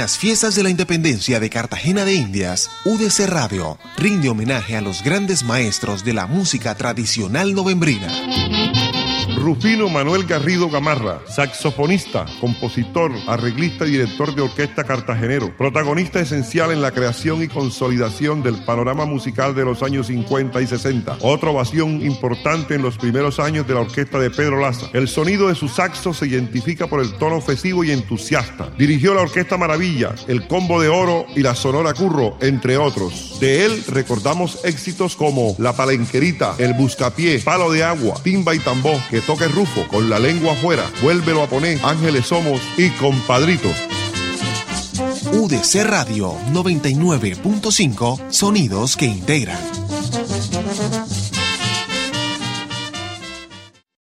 las fiestas de la independencia de Cartagena de Indias, UDC Radio rinde homenaje a los grandes maestros de la música tradicional novembrina. Rufino Manuel Garrido Gamarra, saxofonista, compositor, arreglista y director de orquesta cartagenero, protagonista esencial en la creación y consolidación del panorama musical de los años 50 y 60. Otra ovación importante en los primeros años de la orquesta de Pedro Laza. El sonido de su saxo se identifica por el tono ofensivo y entusiasta. Dirigió la Orquesta Maravilla, el Combo de Oro y la Sonora Curro, entre otros. De él recordamos éxitos como La Palenquerita, El Buscapié, Palo de Agua, Timba y Tambó, que toque Rufo, con la lengua afuera, vuélvelo a poner, Ángeles Somos y Compadritos. UDC Radio 99.5, sonidos que integran.